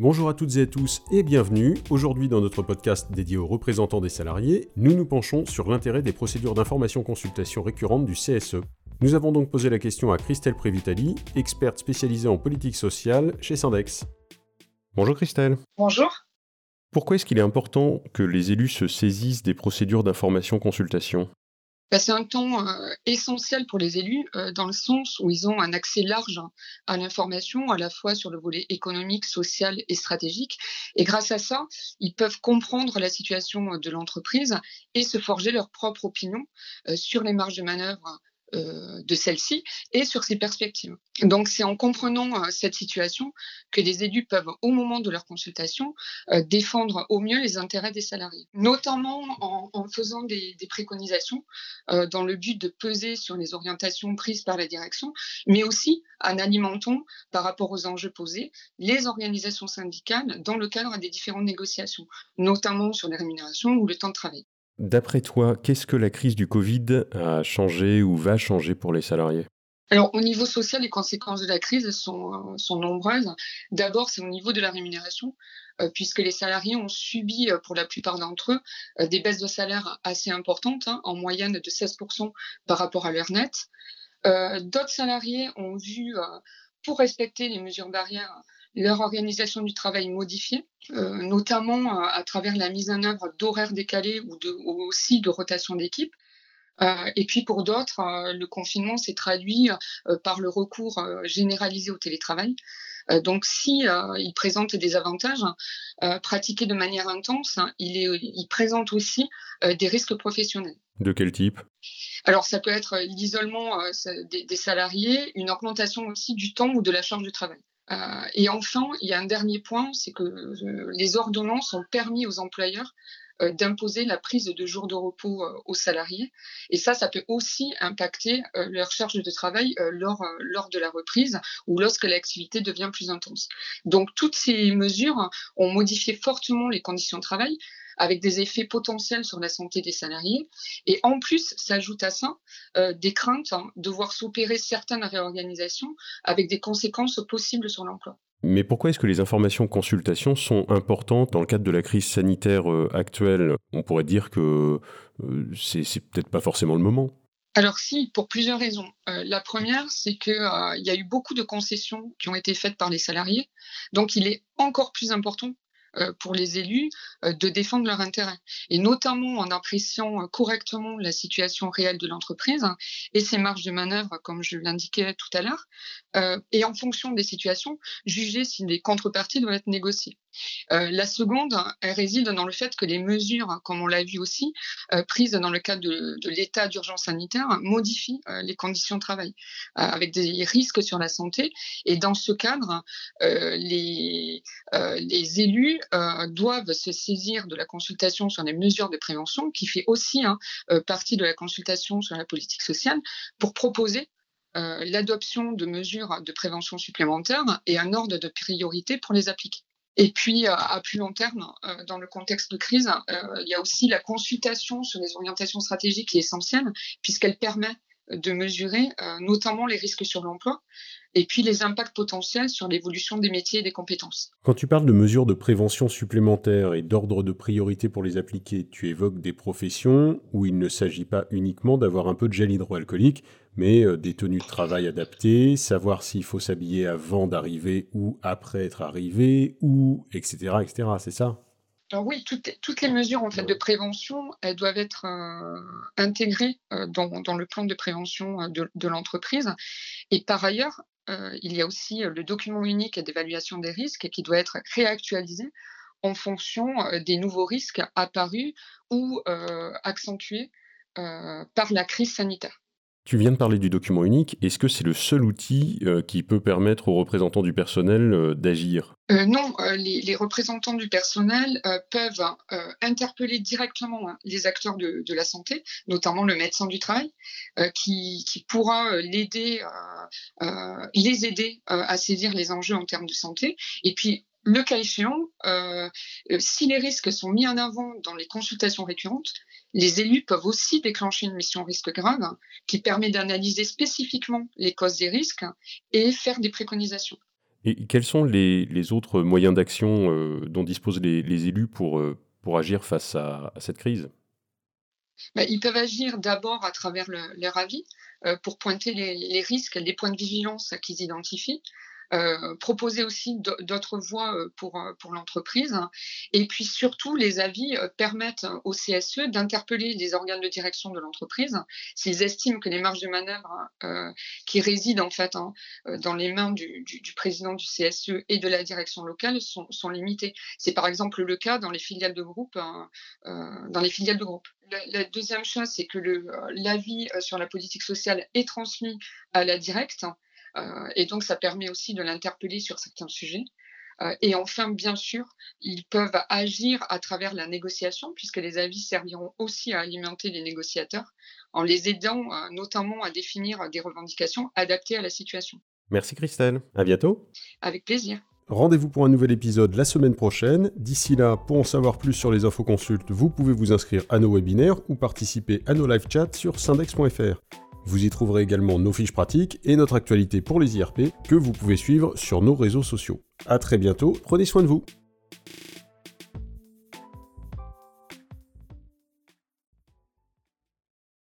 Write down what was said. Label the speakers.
Speaker 1: Bonjour à toutes et à tous et bienvenue. Aujourd'hui dans notre podcast dédié aux représentants des salariés, nous nous penchons sur l'intérêt des procédures d'information consultation récurrentes du CSE. Nous avons donc posé la question à Christelle Prévitali, experte spécialisée en politique sociale chez Syndex. Bonjour Christelle.
Speaker 2: Bonjour.
Speaker 1: Pourquoi est-ce qu'il est important que les élus se saisissent des procédures d'information consultation?
Speaker 2: Bah, c'est un temps euh, essentiel pour les élus euh, dans le sens où ils ont un accès large à l'information, à la fois sur le volet économique, social et stratégique. Et grâce à ça, ils peuvent comprendre la situation de l'entreprise et se forger leur propre opinion euh, sur les marges de manœuvre euh, de celle-ci et sur ses perspectives. Donc c'est en comprenant euh, cette situation que les élus peuvent, au moment de leur consultation, euh, défendre au mieux les intérêts des salariés, notamment en, faisant des, des préconisations dans le but de peser sur les orientations prises par la direction, mais aussi en alimentant, par rapport aux enjeux posés, les organisations syndicales dans le cadre des différentes négociations, notamment sur les rémunérations ou le temps de travail.
Speaker 1: D'après toi, qu'est-ce que la crise du Covid a changé ou va changer pour les salariés?
Speaker 2: Alors, au niveau social, les conséquences de la crise sont, sont nombreuses. D'abord, c'est au niveau de la rémunération, euh, puisque les salariés ont subi, euh, pour la plupart d'entre eux, euh, des baisses de salaire assez importantes, hein, en moyenne de 16% par rapport à leur net. D'autres salariés ont vu, pour respecter les mesures barrières, leur organisation du travail modifiée, euh, notamment euh, à travers la mise en œuvre d'horaires décalés ou, de, aussi de rotation d'équipe. Euh, et puis pour d'autres, le confinement s'est traduit par le recours généralisé au télétravail. donc si il présente des avantages, pratiqués de manière intense, il, est, il présente aussi des risques professionnels.
Speaker 1: De quel type?
Speaker 2: Alors, ça peut être l'isolement des, des, salariés, une augmentation aussi du temps ou de la charge de travail. Euh, et enfin, il y a un dernier point, c'est que euh, les ordonnances ont permis aux employeurs euh, d'imposer la prise de jours de repos aux salariés. Et ça, ça peut aussi impacter leur charge de travail lors, lors de la reprise ou lorsque l'activité devient plus intense. Donc, toutes ces mesures ont modifié fortement les conditions de travail, avec des effets potentiels sur la santé des salariés. Et en plus, s'ajoute à ça euh, des craintes hein, de voir s'opérer certaines réorganisations avec des conséquences possibles sur l'emploi.
Speaker 1: Mais pourquoi est-ce que les informations consultations sont importantes dans le cadre de la crise sanitaire euh, actuelle? On pourrait dire que euh, c'est peut-être pas forcément le moment.
Speaker 2: Alors si, pour plusieurs raisons. la première, c'est qu'il y a eu beaucoup de concessions qui ont été faites par les salariés. Donc il est encore plus important euh, pour les élus euh, de défendre leurs intérêts, et notamment en appréciant euh, correctement la situation réelle de l'entreprise et ses marges de manœuvre, comme je l'indiquais tout à l'heure, et en fonction des situations, juger si les contreparties doivent être négociées. la seconde, elle réside dans le fait que les mesures, comme on l'a vu aussi, prises dans le cadre de, l'état d'urgence sanitaire, modifient les conditions de travail, avec des risques sur la santé. Et dans ce cadre, les élus euh, doivent se saisir de la consultation sur les mesures de prévention, qui fait aussi hein, euh, partie de la consultation sur la politique sociale, pour proposer euh, l'adoption de mesures de prévention supplémentaires et un ordre de priorité pour les appliquer. Et puis, à plus long terme, dans le contexte de crise, il y a aussi la consultation sur les orientations stratégiques qui est essentielle, puisqu'elle permet de mesurer notamment les risques sur l'emploi, et puis les impacts potentiels sur l'évolution des métiers et des compétences.
Speaker 1: Quand tu parles de mesures de prévention supplémentaires et d'ordre de priorité pour les appliquer, tu évoques des professions où il ne s'agit pas uniquement d'avoir un peu de gel hydroalcoolique, mais euh, des tenues de travail adaptées, savoir s'il faut s'habiller avant d'arriver ou après être arrivé, ou etc. etc. C'est ça?
Speaker 2: Oui, toutes, les mesures en fait, de prévention, elles doivent être euh, intégrées euh, dans, le plan de prévention de, de l'entreprise. Et par ailleurs, euh, il y a aussi euh, le document unique d'évaluation des risques qui doit être réactualisé en fonction euh, des nouveaux risques apparus ou accentués par la crise sanitaire.
Speaker 1: Tu viens de parler du document unique. Est-ce que c'est le seul outil euh, qui peut permettre aux représentants du personnel euh, d'agir?
Speaker 2: Euh, Non, les, représentants du personnel peuvent interpeller directement hein, les acteurs de, la santé, notamment le médecin du travail, qui, pourra les aider à saisir les enjeux en termes de santé. Et puis, le cas échéant, si les risques sont mis en avant dans les consultations récurrentes, les élus peuvent aussi déclencher une mission risque grave qui permet d'analyser spécifiquement les causes des risques et faire des préconisations.
Speaker 1: Et quels sont les, autres moyens d'action euh, dont disposent les, élus pour, euh, pour agir face à, cette crise?
Speaker 2: Bah, Ils peuvent agir d'abord à travers leur avis euh, pour pointer les, les, risques, les points de vigilance qu'ils identifient. Euh, proposer aussi d'autres voies euh, pour, euh, pour l'entreprise. Et puis surtout, les avis permettent au CSE d'interpeller les organes de direction de l'entreprise s'ils estiment que les marges de manœuvre qui résident en fait hein, dans les mains du, président du CSE et de la direction locale sont, limitées. C'est par exemple le cas dans les filiales de groupe. Hein, dans les filiales de groupe. La, deuxième chose, c'est que l'avis sur la politique sociale est transmis à la directe et donc, ça permet aussi de l'interpeller sur certains sujets. Euh, et enfin, bien sûr, ils peuvent agir à travers la négociation, puisque les avis serviront aussi à alimenter les négociateurs, en les aidant euh, notamment à définir des revendications adaptées à la situation.
Speaker 1: Merci Christelle. À bientôt.
Speaker 2: Avec plaisir.
Speaker 1: Rendez-vous pour un nouvel épisode la semaine prochaine. D'ici là, pour en savoir plus sur les infos consultes, vous pouvez vous inscrire à nos webinaires ou participer à nos live chats sur syndex.fr. Vous y trouverez également nos fiches pratiques et notre actualité pour les IRP que vous pouvez suivre sur nos réseaux sociaux. A très bientôt, prenez soin de vous